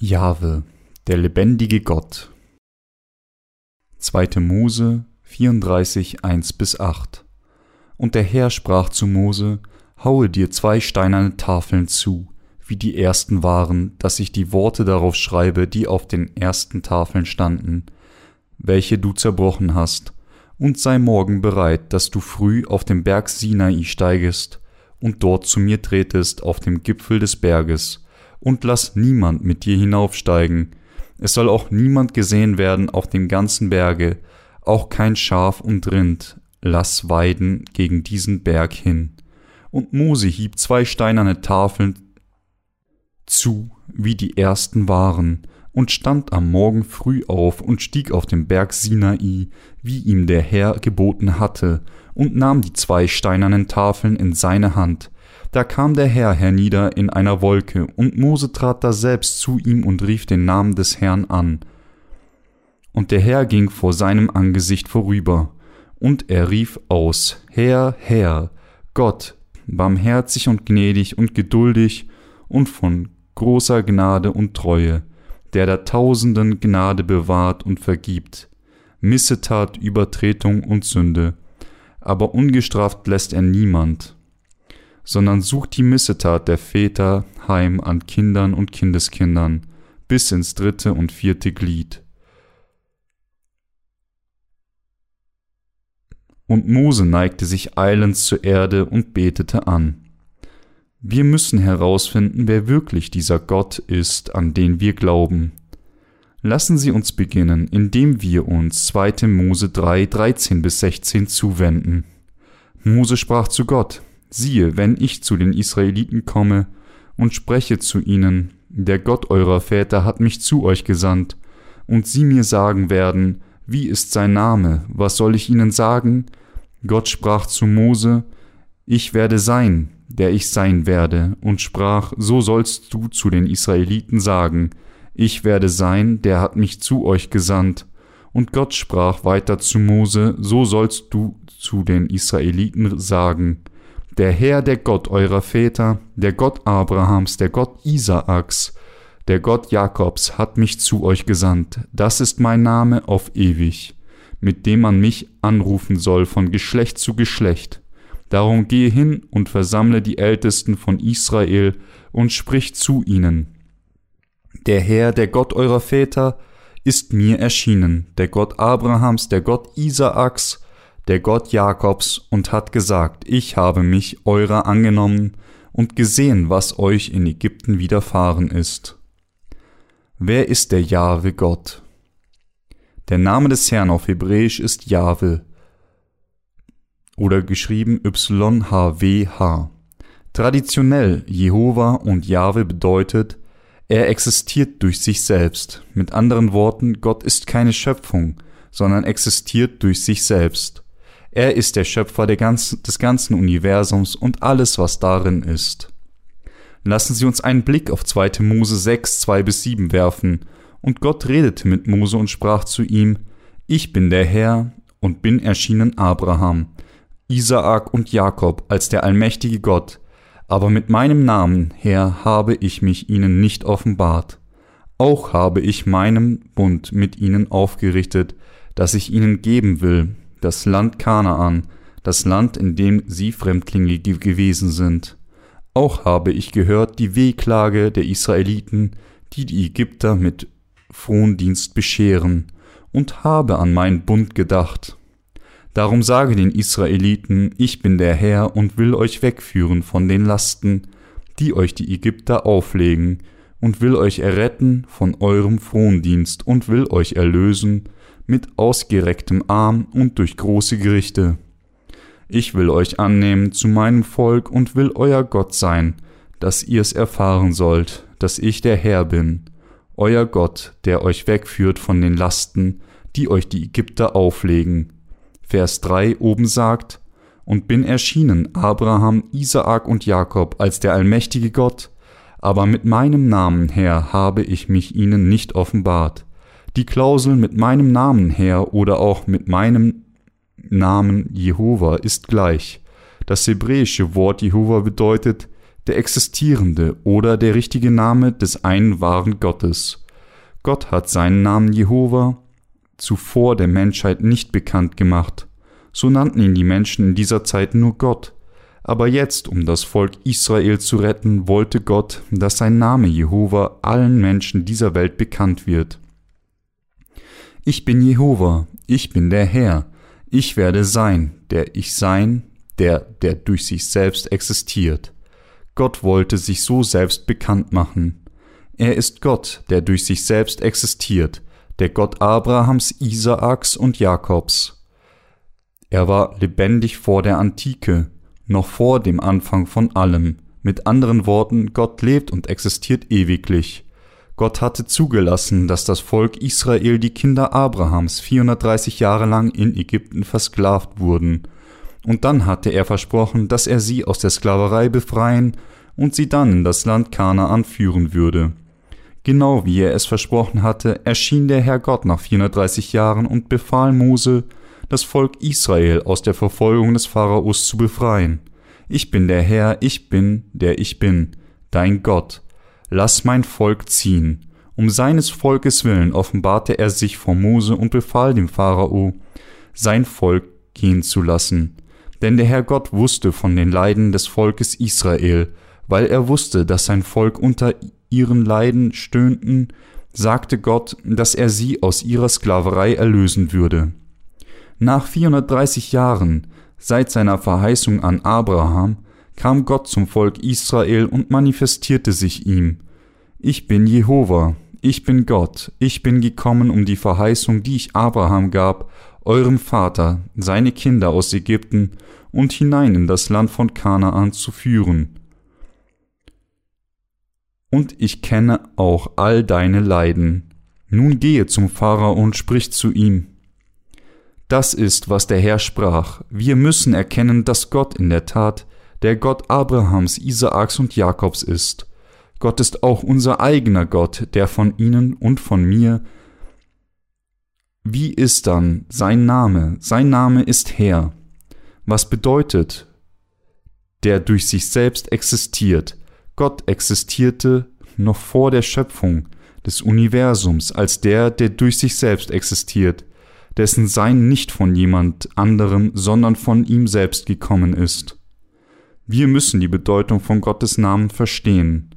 Jahwe, der lebendige Gott. 2. Mose 34, 1 bis 8 Und der Herr sprach zu Mose, Haue dir zwei steinerne Tafeln zu, wie die ersten waren, dass ich die Worte darauf schreibe, die auf den ersten Tafeln standen, welche du zerbrochen hast, und sei morgen bereit, dass du früh auf den Berg Sinai steigest und dort zu mir tretest auf dem Gipfel des Berges, und lass niemand mit dir hinaufsteigen. Es soll auch niemand gesehen werden auf dem ganzen Berge, auch kein Schaf und Rind, lass weiden gegen diesen Berg hin. Und Mose hieb zwei steinerne Tafeln zu, wie die ersten waren, und stand am Morgen früh auf und stieg auf den Berg Sinai, wie ihm der Herr geboten hatte, und nahm die zwei steinernen Tafeln in seine Hand, da kam der Herr hernieder in einer Wolke, und Mose trat da selbst zu ihm und rief den Namen des Herrn an. Und der Herr ging vor seinem Angesicht vorüber, und er rief aus, Herr, Herr, Gott, barmherzig und gnädig und geduldig und von großer Gnade und Treue, der der Tausenden Gnade bewahrt und vergibt, Missetat, Übertretung und Sünde, aber ungestraft lässt er niemand sondern sucht die Missetat der Väter heim an Kindern und Kindeskindern bis ins dritte und vierte Glied. Und Mose neigte sich eilends zur Erde und betete an. Wir müssen herausfinden, wer wirklich dieser Gott ist, an den wir glauben. Lassen Sie uns beginnen, indem wir uns 2. Mose 3, 13 bis 16 zuwenden. Mose sprach zu Gott, Siehe, wenn ich zu den Israeliten komme und spreche zu ihnen, der Gott eurer Väter hat mich zu euch gesandt, und sie mir sagen werden, wie ist sein Name, was soll ich ihnen sagen? Gott sprach zu Mose, ich werde sein, der ich sein werde, und sprach, so sollst du zu den Israeliten sagen, ich werde sein, der hat mich zu euch gesandt. Und Gott sprach weiter zu Mose, so sollst du zu den Israeliten sagen, der Herr, der Gott eurer Väter, der Gott Abrahams, der Gott Isaaks, der Gott Jakobs hat mich zu euch gesandt. Das ist mein Name auf ewig, mit dem man mich anrufen soll von Geschlecht zu Geschlecht. Darum gehe hin und versammle die Ältesten von Israel und sprich zu ihnen. Der Herr, der Gott eurer Väter, ist mir erschienen, der Gott Abrahams, der Gott Isaaks, der Gott Jakobs, und hat gesagt, ich habe mich eurer angenommen und gesehen, was euch in Ägypten widerfahren ist. Wer ist der Jahwe Gott? Der Name des Herrn auf Hebräisch ist Jahwe oder geschrieben YHWH. Traditionell Jehova und Jahwe bedeutet, er existiert durch sich selbst. Mit anderen Worten, Gott ist keine Schöpfung, sondern existiert durch sich selbst. Er ist der Schöpfer ganzen, des ganzen Universums und alles, was darin ist. Lassen Sie uns einen Blick auf 2. Mose 6, 2 bis 7 werfen. Und Gott redete mit Mose und sprach zu ihm, Ich bin der Herr und bin erschienen Abraham, Isaak und Jakob als der allmächtige Gott, aber mit meinem Namen, Herr, habe ich mich ihnen nicht offenbart. Auch habe ich meinem Bund mit ihnen aufgerichtet, das ich ihnen geben will, das Land Kanaan, das Land, in dem sie Fremdlinge gewesen sind. Auch habe ich gehört die Wehklage der Israeliten, die die Ägypter mit Frondienst bescheren, und habe an meinen Bund gedacht. Darum sage den Israeliten, ich bin der Herr und will euch wegführen von den Lasten, die euch die Ägypter auflegen, und will euch erretten von eurem Frondienst und will euch erlösen mit ausgerecktem Arm und durch große Gerichte. Ich will euch annehmen zu meinem Volk und will euer Gott sein, dass ihr es erfahren sollt, dass ich der Herr bin, euer Gott, der euch wegführt von den Lasten, die euch die Ägypter auflegen. Vers 3 oben sagt, und bin erschienen Abraham, Isaak und Jakob als der allmächtige Gott, aber mit meinem Namen her habe ich mich ihnen nicht offenbart die Klausel mit meinem Namen her oder auch mit meinem Namen Jehova ist gleich. Das hebräische Wort Jehova bedeutet der existierende oder der richtige Name des einen wahren Gottes. Gott hat seinen Namen Jehova zuvor der Menschheit nicht bekannt gemacht. So nannten ihn die Menschen in dieser Zeit nur Gott. Aber jetzt, um das Volk Israel zu retten, wollte Gott, dass sein Name Jehova allen Menschen dieser Welt bekannt wird. Ich bin Jehova, ich bin der Herr, ich werde sein, der ich sein, der, der durch sich selbst existiert. Gott wollte sich so selbst bekannt machen. Er ist Gott, der durch sich selbst existiert, der Gott Abrahams, Isaaks und Jakobs. Er war lebendig vor der Antike, noch vor dem Anfang von allem. Mit anderen Worten, Gott lebt und existiert ewiglich. Gott hatte zugelassen, dass das Volk Israel die Kinder Abrahams 430 Jahre lang in Ägypten versklavt wurden. Und dann hatte er versprochen, dass er sie aus der Sklaverei befreien und sie dann in das Land Kanaan führen würde. Genau wie er es versprochen hatte, erschien der Herr Gott nach 430 Jahren und befahl Mose, das Volk Israel aus der Verfolgung des Pharaos zu befreien. Ich bin der Herr, ich bin, der ich bin, dein Gott. Lass mein Volk ziehen. Um seines Volkes willen offenbarte er sich vor Mose und befahl dem Pharao, sein Volk gehen zu lassen. Denn der Herr Gott wusste von den Leiden des Volkes Israel, weil er wusste, dass sein Volk unter ihren Leiden stöhnten, sagte Gott, dass er sie aus ihrer Sklaverei erlösen würde. Nach 430 Jahren, seit seiner Verheißung an Abraham, kam Gott zum Volk Israel und manifestierte sich ihm. Ich bin Jehova, ich bin Gott, ich bin gekommen, um die Verheißung, die ich Abraham gab, eurem Vater, seine Kinder aus Ägypten und hinein in das Land von Kanaan zu führen und ich kenne auch all deine Leiden. Nun gehe zum Pharao und sprich zu ihm. Das ist, was der Herr sprach. Wir müssen erkennen, dass Gott in der Tat der Gott Abrahams, Isaaks und Jakobs ist. Gott ist auch unser eigener Gott, der von ihnen und von mir. Wie ist dann sein Name? Sein Name ist Herr. Was bedeutet? Der durch sich selbst existiert, Gott existierte noch vor der Schöpfung des Universums als der, der durch sich selbst existiert, dessen Sein nicht von jemand anderem, sondern von ihm selbst gekommen ist. Wir müssen die Bedeutung von Gottes Namen verstehen.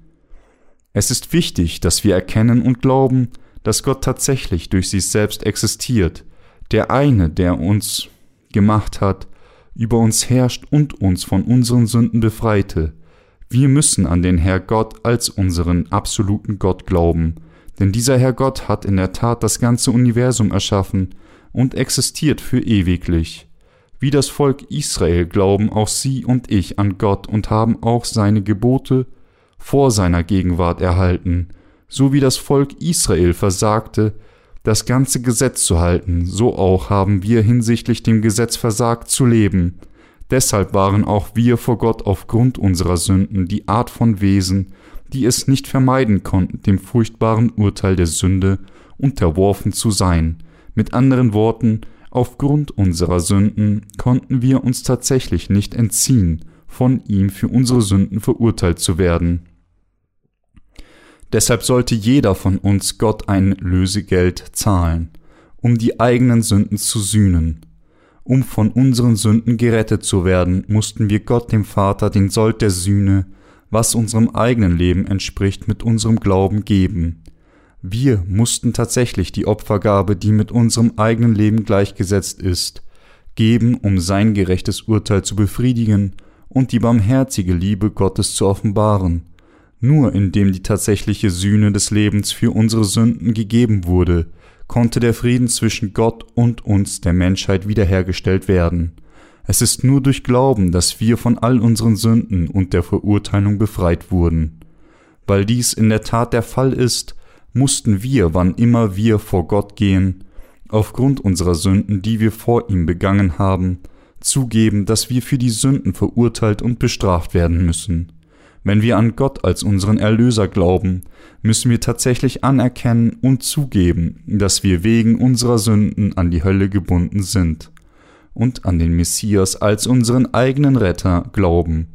Es ist wichtig, dass wir erkennen und glauben, dass Gott tatsächlich durch sich selbst existiert, der eine, der uns gemacht hat, über uns herrscht und uns von unseren Sünden befreite, wir müssen an den Herr Gott als unseren absoluten Gott glauben, denn dieser Herr Gott hat in der Tat das ganze Universum erschaffen und existiert für ewiglich. Wie das Volk Israel glauben auch Sie und ich an Gott und haben auch seine Gebote vor seiner Gegenwart erhalten, so wie das Volk Israel versagte, das ganze Gesetz zu halten, so auch haben wir hinsichtlich dem Gesetz versagt zu leben, Deshalb waren auch wir vor Gott aufgrund unserer Sünden die Art von Wesen, die es nicht vermeiden konnten, dem furchtbaren Urteil der Sünde unterworfen zu sein. Mit anderen Worten, aufgrund unserer Sünden konnten wir uns tatsächlich nicht entziehen, von ihm für unsere Sünden verurteilt zu werden. Deshalb sollte jeder von uns Gott ein Lösegeld zahlen, um die eigenen Sünden zu sühnen. Um von unseren Sünden gerettet zu werden, mussten wir Gott dem Vater den Sold der Sühne, was unserem eigenen Leben entspricht, mit unserem Glauben geben. Wir mussten tatsächlich die Opfergabe, die mit unserem eigenen Leben gleichgesetzt ist, geben, um sein gerechtes Urteil zu befriedigen und die barmherzige Liebe Gottes zu offenbaren. Nur indem die tatsächliche Sühne des Lebens für unsere Sünden gegeben wurde, konnte der Frieden zwischen Gott und uns, der Menschheit, wiederhergestellt werden. Es ist nur durch Glauben, dass wir von all unseren Sünden und der Verurteilung befreit wurden. Weil dies in der Tat der Fall ist, mussten wir, wann immer wir vor Gott gehen, aufgrund unserer Sünden, die wir vor ihm begangen haben, zugeben, dass wir für die Sünden verurteilt und bestraft werden müssen. Wenn wir an Gott als unseren Erlöser glauben, müssen wir tatsächlich anerkennen und zugeben, dass wir wegen unserer Sünden an die Hölle gebunden sind und an den Messias als unseren eigenen Retter glauben,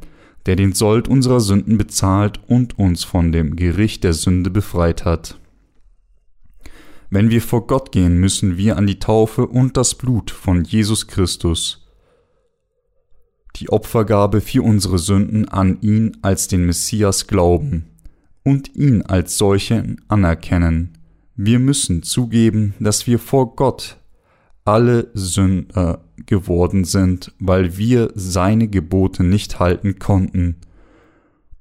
der den Sold unserer Sünden bezahlt und uns von dem Gericht der Sünde befreit hat. Wenn wir vor Gott gehen, müssen wir an die Taufe und das Blut von Jesus Christus, die Opfergabe für unsere Sünden an ihn als den Messias glauben und ihn als solchen anerkennen. Wir müssen zugeben, dass wir vor Gott alle Sünder geworden sind, weil wir seine Gebote nicht halten konnten.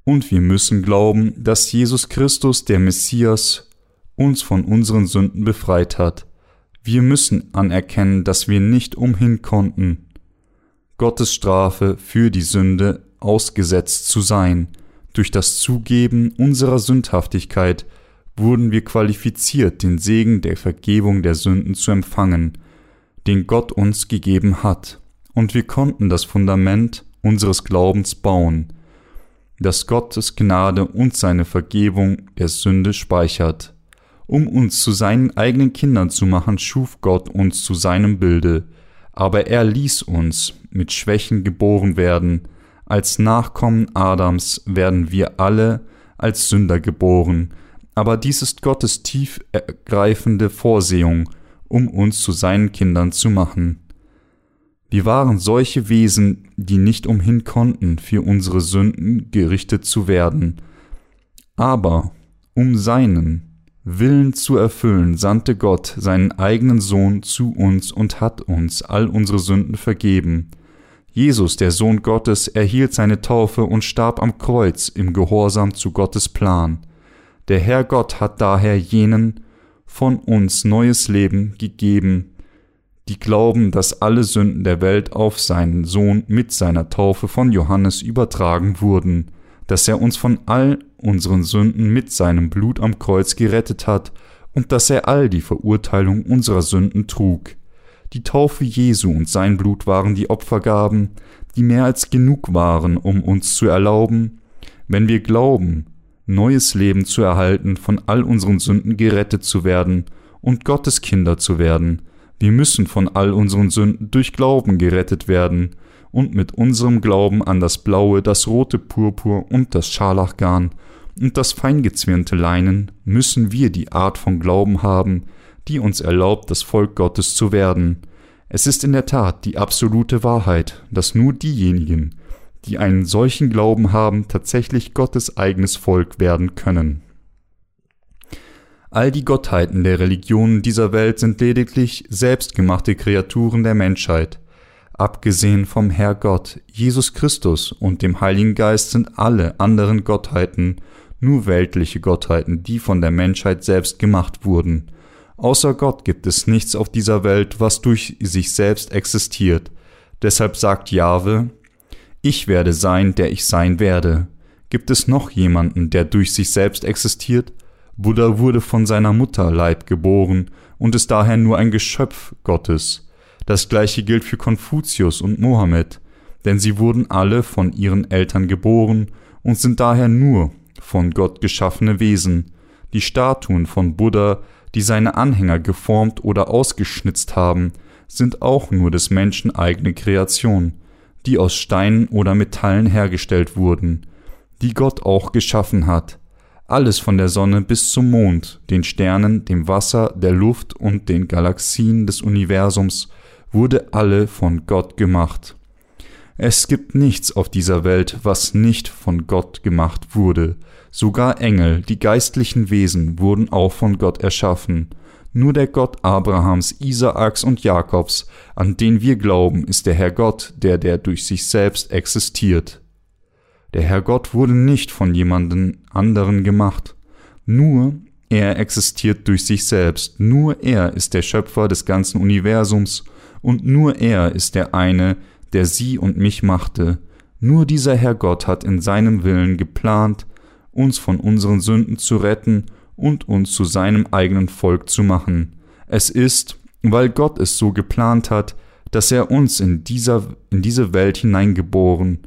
Und wir müssen glauben, dass Jesus Christus, der Messias, uns von unseren Sünden befreit hat. Wir müssen anerkennen, dass wir nicht umhin konnten, Gottes Strafe für die Sünde ausgesetzt zu sein. Durch das Zugeben unserer Sündhaftigkeit wurden wir qualifiziert, den Segen der Vergebung der Sünden zu empfangen, den Gott uns gegeben hat, und wir konnten das Fundament unseres Glaubens bauen, das Gottes Gnade und seine Vergebung der Sünde speichert. Um uns zu seinen eigenen Kindern zu machen, schuf Gott uns zu seinem Bilde, aber er ließ uns mit Schwächen geboren werden, als Nachkommen Adams werden wir alle als Sünder geboren, aber dies ist Gottes tief ergreifende Vorsehung, um uns zu seinen Kindern zu machen. Wir waren solche Wesen, die nicht umhin konnten, für unsere Sünden gerichtet zu werden. Aber um seinen Willen zu erfüllen, sandte Gott seinen eigenen Sohn zu uns und hat uns all unsere Sünden vergeben. Jesus, der Sohn Gottes, erhielt seine Taufe und starb am Kreuz im Gehorsam zu Gottes Plan. Der Herr Gott hat daher jenen von uns neues Leben gegeben, die glauben, dass alle Sünden der Welt auf seinen Sohn mit seiner Taufe von Johannes übertragen wurden, dass er uns von all unseren Sünden mit seinem Blut am Kreuz gerettet hat und dass er all die Verurteilung unserer Sünden trug. Die Taufe Jesu und sein Blut waren die Opfergaben, die mehr als genug waren, um uns zu erlauben, wenn wir glauben, neues Leben zu erhalten, von all unseren Sünden gerettet zu werden und Gottes Kinder zu werden. Wir müssen von all unseren Sünden durch Glauben gerettet werden und mit unserem Glauben an das blaue, das rote Purpur und das Scharlachgarn und das feingezwirnte Leinen müssen wir die Art von Glauben haben, die uns erlaubt, das Volk Gottes zu werden. Es ist in der Tat die absolute Wahrheit, dass nur diejenigen, die einen solchen Glauben haben, tatsächlich Gottes eigenes Volk werden können. All die Gottheiten der Religionen dieser Welt sind lediglich selbstgemachte Kreaturen der Menschheit. Abgesehen vom Herr Gott, Jesus Christus und dem Heiligen Geist sind alle anderen Gottheiten nur weltliche Gottheiten, die von der Menschheit selbst gemacht wurden. Außer Gott gibt es nichts auf dieser Welt, was durch sich selbst existiert. Deshalb sagt Jahwe, ich werde sein, der ich sein werde. Gibt es noch jemanden, der durch sich selbst existiert? Buddha wurde von seiner Mutter Leib geboren und ist daher nur ein Geschöpf Gottes. Das gleiche gilt für Konfuzius und Mohammed, denn sie wurden alle von ihren Eltern geboren und sind daher nur von Gott geschaffene Wesen. Die Statuen von Buddha, die seine Anhänger geformt oder ausgeschnitzt haben, sind auch nur des Menschen eigene Kreation die aus Steinen oder Metallen hergestellt wurden, die Gott auch geschaffen hat. Alles von der Sonne bis zum Mond, den Sternen, dem Wasser, der Luft und den Galaxien des Universums wurde alle von Gott gemacht. Es gibt nichts auf dieser Welt, was nicht von Gott gemacht wurde. Sogar Engel, die geistlichen Wesen, wurden auch von Gott erschaffen. Nur der Gott Abrahams, Isaaks und Jakobs, an den wir glauben, ist der Herr Gott, der der durch sich selbst existiert. Der Herr Gott wurde nicht von jemandem anderen gemacht. Nur er existiert durch sich selbst. Nur er ist der Schöpfer des ganzen Universums und nur er ist der eine, der sie und mich machte. Nur dieser Herr Gott hat in seinem Willen geplant, uns von unseren Sünden zu retten und uns zu seinem eigenen Volk zu machen. Es ist, weil Gott es so geplant hat, dass er uns in, dieser, in diese Welt hineingeboren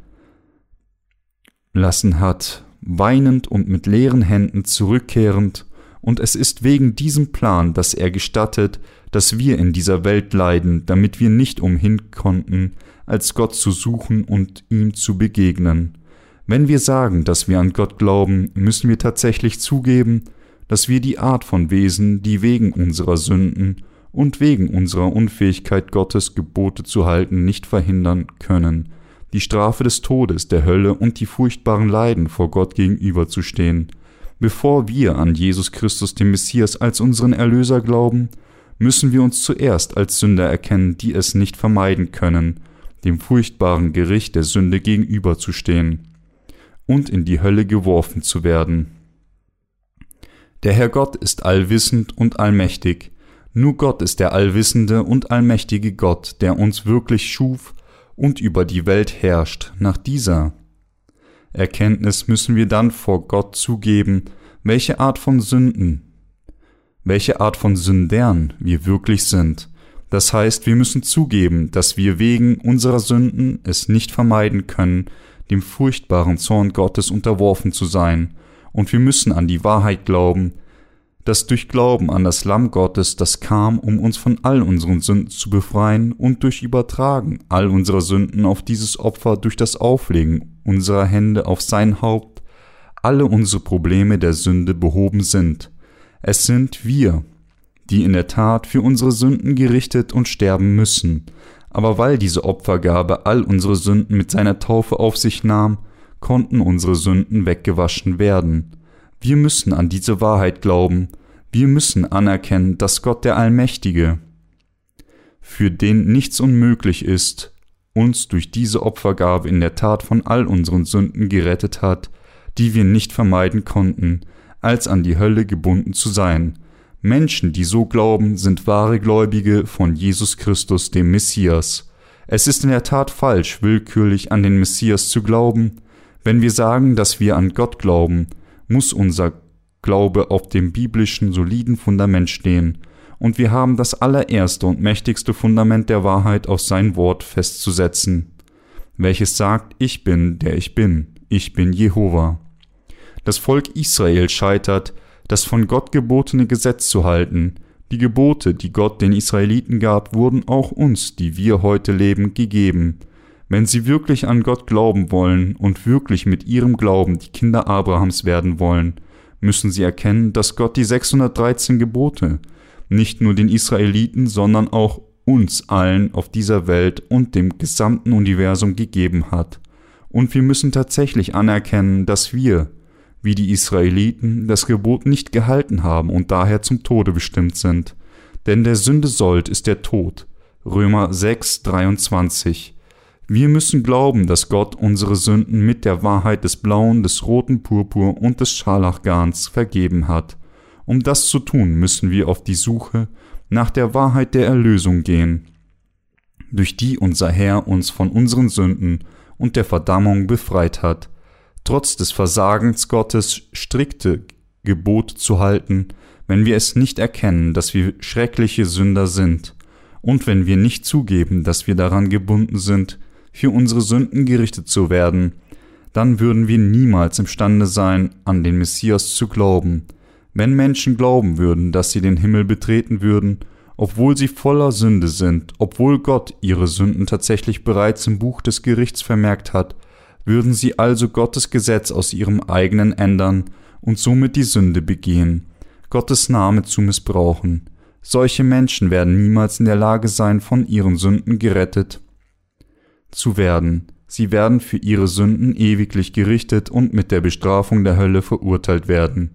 lassen hat, weinend und mit leeren Händen zurückkehrend, und es ist wegen diesem Plan, dass er gestattet, dass wir in dieser Welt leiden, damit wir nicht umhin konnten, als Gott zu suchen und ihm zu begegnen. Wenn wir sagen, dass wir an Gott glauben, müssen wir tatsächlich zugeben, dass wir die Art von Wesen, die wegen unserer Sünden und wegen unserer Unfähigkeit Gottes Gebote zu halten nicht verhindern können, die Strafe des Todes, der Hölle und die furchtbaren Leiden vor Gott gegenüberzustehen. Bevor wir an Jesus Christus, den Messias, als unseren Erlöser glauben, müssen wir uns zuerst als Sünder erkennen, die es nicht vermeiden können, dem furchtbaren Gericht der Sünde gegenüberzustehen und in die Hölle geworfen zu werden. Der Herr Gott ist allwissend und allmächtig, nur Gott ist der allwissende und allmächtige Gott, der uns wirklich schuf und über die Welt herrscht. Nach dieser Erkenntnis müssen wir dann vor Gott zugeben, welche Art von Sünden, welche Art von Sündern wir wirklich sind. Das heißt, wir müssen zugeben, dass wir wegen unserer Sünden es nicht vermeiden können, dem furchtbaren Zorn Gottes unterworfen zu sein, und wir müssen an die Wahrheit glauben, dass durch Glauben an das Lamm Gottes, das kam, um uns von all unseren Sünden zu befreien und durch Übertragen all unserer Sünden auf dieses Opfer durch das Auflegen unserer Hände auf sein Haupt, alle unsere Probleme der Sünde behoben sind. Es sind wir, die in der Tat für unsere Sünden gerichtet und sterben müssen, aber weil diese Opfergabe all unsere Sünden mit seiner Taufe auf sich nahm, konnten unsere Sünden weggewaschen werden. Wir müssen an diese Wahrheit glauben, wir müssen anerkennen, dass Gott der Allmächtige, für den nichts unmöglich ist, uns durch diese Opfergabe in der Tat von all unseren Sünden gerettet hat, die wir nicht vermeiden konnten, als an die Hölle gebunden zu sein. Menschen, die so glauben, sind wahre Gläubige von Jesus Christus, dem Messias. Es ist in der Tat falsch, willkürlich an den Messias zu glauben. Wenn wir sagen, dass wir an Gott glauben, muss unser Glaube auf dem biblischen soliden Fundament stehen, und wir haben das allererste und mächtigste Fundament der Wahrheit auf sein Wort festzusetzen, welches sagt, ich bin, der ich bin, ich bin Jehova. Das Volk Israel scheitert, das von Gott gebotene Gesetz zu halten. Die Gebote, die Gott den Israeliten gab, wurden auch uns, die wir heute leben, gegeben. Wenn sie wirklich an Gott glauben wollen und wirklich mit ihrem Glauben die Kinder Abrahams werden wollen, müssen sie erkennen, dass Gott die 613 Gebote nicht nur den Israeliten, sondern auch uns allen auf dieser Welt und dem gesamten Universum gegeben hat. Und wir müssen tatsächlich anerkennen, dass wir, wie die Israeliten, das Gebot nicht gehalten haben und daher zum Tode bestimmt sind. Denn der Sünde Sold ist der Tod. Römer 6, 23. Wir müssen glauben, dass Gott unsere Sünden mit der Wahrheit des blauen, des roten Purpur und des Scharlachgarns vergeben hat. Um das zu tun, müssen wir auf die Suche nach der Wahrheit der Erlösung gehen, durch die unser Herr uns von unseren Sünden und der Verdammung befreit hat. Trotz des Versagens Gottes strikte Gebot zu halten, wenn wir es nicht erkennen, dass wir schreckliche Sünder sind, und wenn wir nicht zugeben, dass wir daran gebunden sind, für unsere Sünden gerichtet zu werden, dann würden wir niemals imstande sein, an den Messias zu glauben. Wenn Menschen glauben würden, dass sie den Himmel betreten würden, obwohl sie voller Sünde sind, obwohl Gott ihre Sünden tatsächlich bereits im Buch des Gerichts vermerkt hat, würden sie also Gottes Gesetz aus ihrem eigenen ändern und somit die Sünde begehen, Gottes Name zu missbrauchen. Solche Menschen werden niemals in der Lage sein, von ihren Sünden gerettet zu werden. Sie werden für ihre Sünden ewiglich gerichtet und mit der Bestrafung der Hölle verurteilt werden.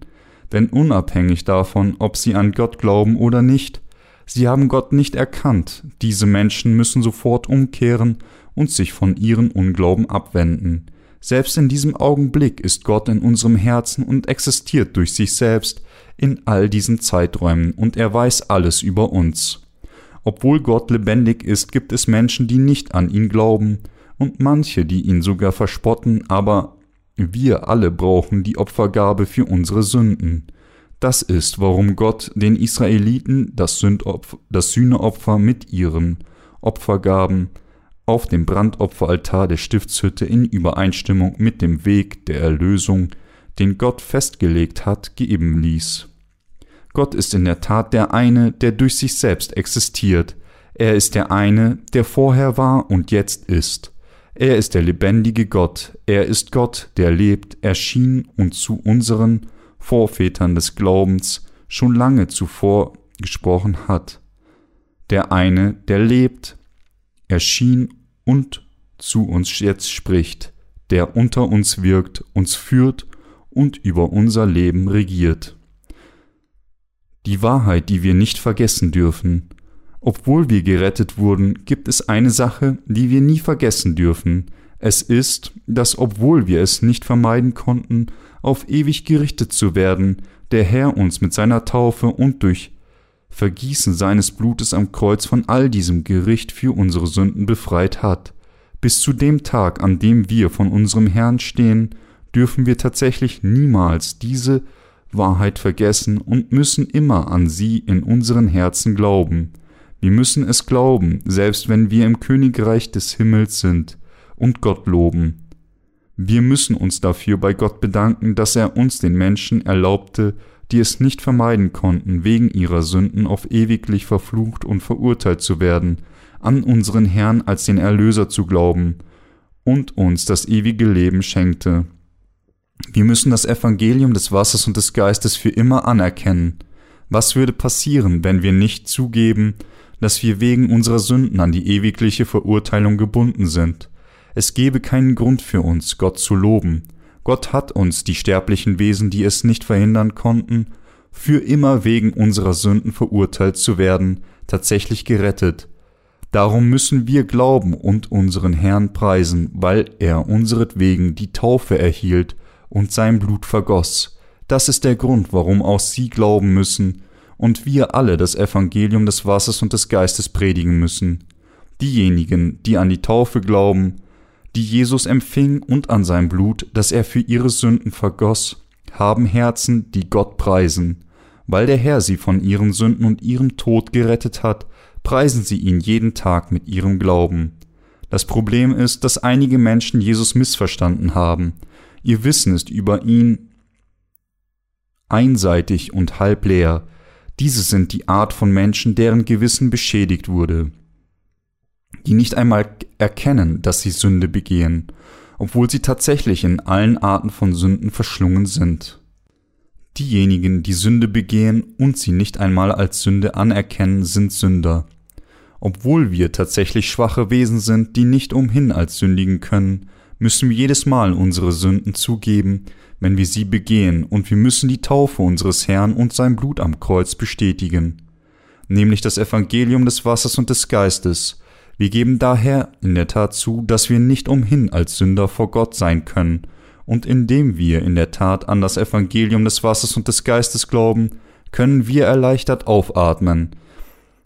Denn unabhängig davon, ob sie an Gott glauben oder nicht, sie haben Gott nicht erkannt. Diese Menschen müssen sofort umkehren und sich von ihren Unglauben abwenden. Selbst in diesem Augenblick ist Gott in unserem Herzen und existiert durch sich selbst in all diesen Zeiträumen und er weiß alles über uns. Obwohl Gott lebendig ist, gibt es Menschen, die nicht an ihn glauben und manche, die ihn sogar verspotten, aber wir alle brauchen die Opfergabe für unsere Sünden. Das ist, warum Gott den Israeliten das, Sündopfer, das Sühneopfer mit ihren Opfergaben auf dem Brandopferaltar der Stiftshütte in Übereinstimmung mit dem Weg der Erlösung, den Gott festgelegt hat, geben ließ. Gott ist in der Tat der eine, der durch sich selbst existiert. Er ist der eine, der vorher war und jetzt ist. Er ist der lebendige Gott, er ist Gott, der lebt, erschien und zu unseren Vorvätern des Glaubens schon lange zuvor gesprochen hat. Der eine, der lebt, erschien und zu uns jetzt spricht, der unter uns wirkt, uns führt und über unser Leben regiert. Die Wahrheit, die wir nicht vergessen dürfen. Obwohl wir gerettet wurden, gibt es eine Sache, die wir nie vergessen dürfen. Es ist, dass obwohl wir es nicht vermeiden konnten, auf ewig gerichtet zu werden, der Herr uns mit seiner Taufe und durch Vergießen seines Blutes am Kreuz von all diesem Gericht für unsere Sünden befreit hat. Bis zu dem Tag, an dem wir von unserem Herrn stehen, dürfen wir tatsächlich niemals diese Wahrheit vergessen und müssen immer an sie in unseren Herzen glauben. Wir müssen es glauben, selbst wenn wir im Königreich des Himmels sind und Gott loben. Wir müssen uns dafür bei Gott bedanken, dass er uns den Menschen erlaubte, die es nicht vermeiden konnten, wegen ihrer Sünden auf ewiglich verflucht und verurteilt zu werden, an unseren Herrn als den Erlöser zu glauben und uns das ewige Leben schenkte. Wir müssen das Evangelium des Wassers und des Geistes für immer anerkennen. Was würde passieren, wenn wir nicht zugeben, dass wir wegen unserer Sünden an die ewigliche Verurteilung gebunden sind? Es gebe keinen Grund für uns, Gott zu loben. Gott hat uns, die sterblichen Wesen, die es nicht verhindern konnten, für immer wegen unserer Sünden verurteilt zu werden, tatsächlich gerettet. Darum müssen wir glauben und unseren Herrn preisen, weil er unseretwegen die Taufe erhielt und sein Blut vergoss. Das ist der Grund, warum auch Sie glauben müssen und wir alle das Evangelium des Wassers und des Geistes predigen müssen. Diejenigen, die an die Taufe glauben, die Jesus empfing und an sein Blut, das er für ihre Sünden vergoss, haben Herzen, die Gott preisen. Weil der Herr sie von ihren Sünden und ihrem Tod gerettet hat, preisen sie ihn jeden Tag mit ihrem Glauben. Das Problem ist, dass einige Menschen Jesus missverstanden haben Ihr Wissen ist über ihn einseitig und halb leer. Diese sind die Art von Menschen, deren Gewissen beschädigt wurde, die nicht einmal erkennen, dass sie Sünde begehen, obwohl sie tatsächlich in allen Arten von Sünden verschlungen sind. Diejenigen, die Sünde begehen und sie nicht einmal als Sünde anerkennen, sind Sünder. Obwohl wir tatsächlich schwache Wesen sind, die nicht umhin als sündigen können, müssen wir jedes Mal unsere Sünden zugeben, wenn wir sie begehen, und wir müssen die Taufe unseres Herrn und sein Blut am Kreuz bestätigen, nämlich das Evangelium des Wassers und des Geistes. Wir geben daher in der Tat zu, dass wir nicht umhin als Sünder vor Gott sein können, und indem wir in der Tat an das Evangelium des Wassers und des Geistes glauben, können wir erleichtert aufatmen,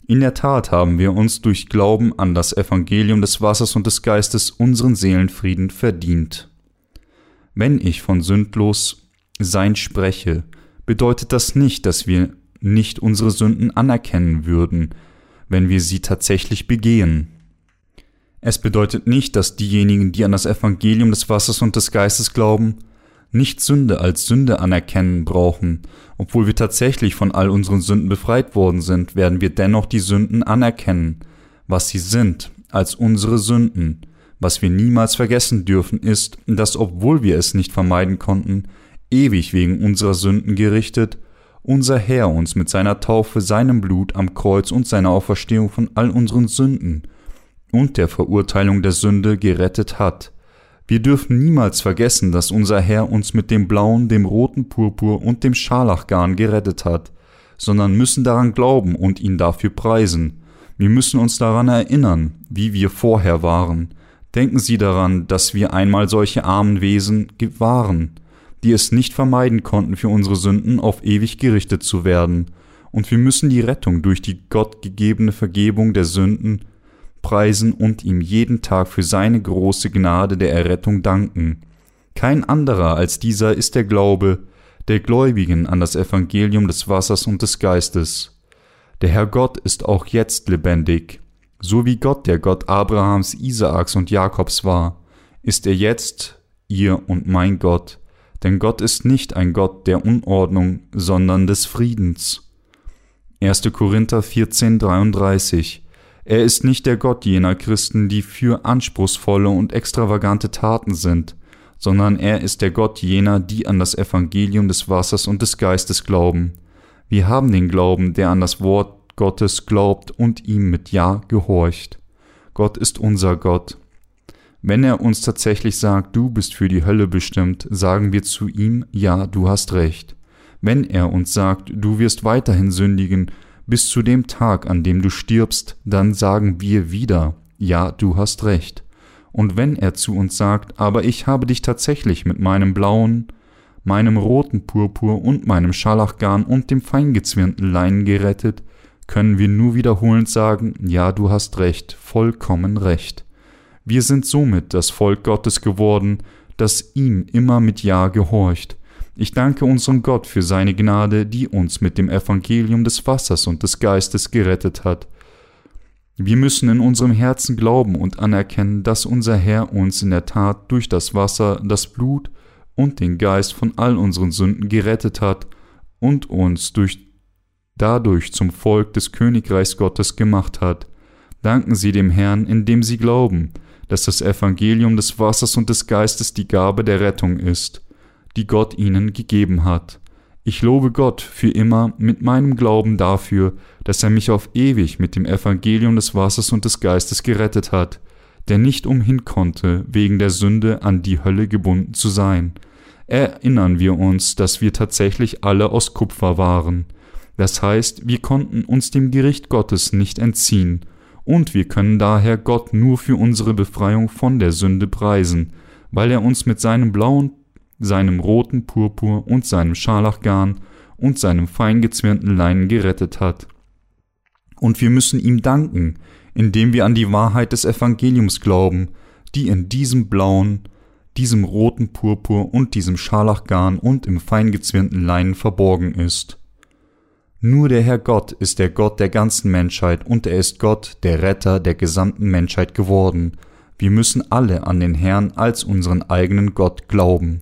in der Tat haben wir uns durch Glauben an das Evangelium des Wassers und des Geistes unseren Seelenfrieden verdient. Wenn ich von sündlos Sein spreche, bedeutet das nicht, dass wir nicht unsere Sünden anerkennen würden, wenn wir sie tatsächlich begehen. Es bedeutet nicht, dass diejenigen, die an das Evangelium des Wassers und des Geistes glauben, nicht Sünde als Sünde anerkennen brauchen. Obwohl wir tatsächlich von all unseren Sünden befreit worden sind, werden wir dennoch die Sünden anerkennen, was sie sind, als unsere Sünden. Was wir niemals vergessen dürfen, ist, dass obwohl wir es nicht vermeiden konnten, ewig wegen unserer Sünden gerichtet, unser Herr uns mit seiner Taufe, seinem Blut am Kreuz und seiner Auferstehung von all unseren Sünden und der Verurteilung der Sünde gerettet hat. Wir dürfen niemals vergessen, dass unser Herr uns mit dem blauen, dem roten Purpur und dem Scharlachgarn gerettet hat, sondern müssen daran glauben und ihn dafür preisen. Wir müssen uns daran erinnern, wie wir vorher waren. Denken Sie daran, dass wir einmal solche armen Wesen waren, die es nicht vermeiden konnten, für unsere Sünden auf ewig gerichtet zu werden, und wir müssen die Rettung durch die Gott gegebene Vergebung der Sünden preisen und ihm jeden Tag für seine große Gnade der Errettung danken. Kein anderer als dieser ist der Glaube der Gläubigen an das Evangelium des Wassers und des Geistes. Der Herr Gott ist auch jetzt lebendig. So wie Gott der Gott Abrahams, Isaaks und Jakobs war, ist er jetzt ihr und mein Gott, denn Gott ist nicht ein Gott der Unordnung, sondern des Friedens. 1. Korinther 14, 33 Er ist nicht der Gott jener Christen, die für anspruchsvolle und extravagante Taten sind, sondern er ist der Gott jener, die an das Evangelium des Wassers und des Geistes glauben. Wir haben den Glauben, der an das Wort Gottes glaubt und ihm mit Ja gehorcht. Gott ist unser Gott. Wenn er uns tatsächlich sagt, du bist für die Hölle bestimmt, sagen wir zu ihm, ja, du hast recht. Wenn er uns sagt, du wirst weiterhin sündigen, bis zu dem Tag, an dem du stirbst, dann sagen wir wieder, ja, du hast recht. Und wenn er zu uns sagt, aber ich habe dich tatsächlich mit meinem blauen, meinem roten Purpur und meinem Scharlachgarn und dem feingezwirnten Leinen gerettet, können wir nur wiederholend sagen, ja, du hast recht, vollkommen recht. Wir sind somit das Volk Gottes geworden, das ihm immer mit Ja gehorcht. Ich danke unserem Gott für seine Gnade, die uns mit dem Evangelium des Wassers und des Geistes gerettet hat wir müssen in unserem Herzen glauben und anerkennen, dass unser Herr uns in der Tat durch das Wasser, das Blut und den Geist von all unseren Sünden gerettet hat und uns durch dadurch zum Volk des Königreichs Gottes gemacht hat. Danken Sie dem Herrn, indem Sie glauben, dass das Evangelium des Wassers und des Geistes die Gabe der Rettung ist, die Gott Ihnen gegeben hat. Ich lobe Gott für immer mit meinem Glauben dafür, dass er mich auf ewig mit dem Evangelium des Wassers und des Geistes gerettet hat, der nicht umhin konnte, wegen der Sünde an die Hölle gebunden zu sein. Erinnern wir uns, dass wir tatsächlich alle aus Kupfer waren. Das heißt, wir konnten uns dem Gericht Gottes nicht entziehen, und wir können daher Gott nur für unsere Befreiung von der Sünde preisen, weil er uns mit seinem blauen seinem roten Purpur und seinem Scharlachgarn und seinem feingezwirnten Leinen gerettet hat. Und wir müssen ihm danken, indem wir an die Wahrheit des Evangeliums glauben, die in diesem blauen, diesem roten Purpur und diesem Scharlachgarn und im feingezwirnten Leinen verborgen ist. Nur der Herr Gott ist der Gott der ganzen Menschheit und er ist Gott, der Retter der gesamten Menschheit geworden. Wir müssen alle an den Herrn als unseren eigenen Gott glauben.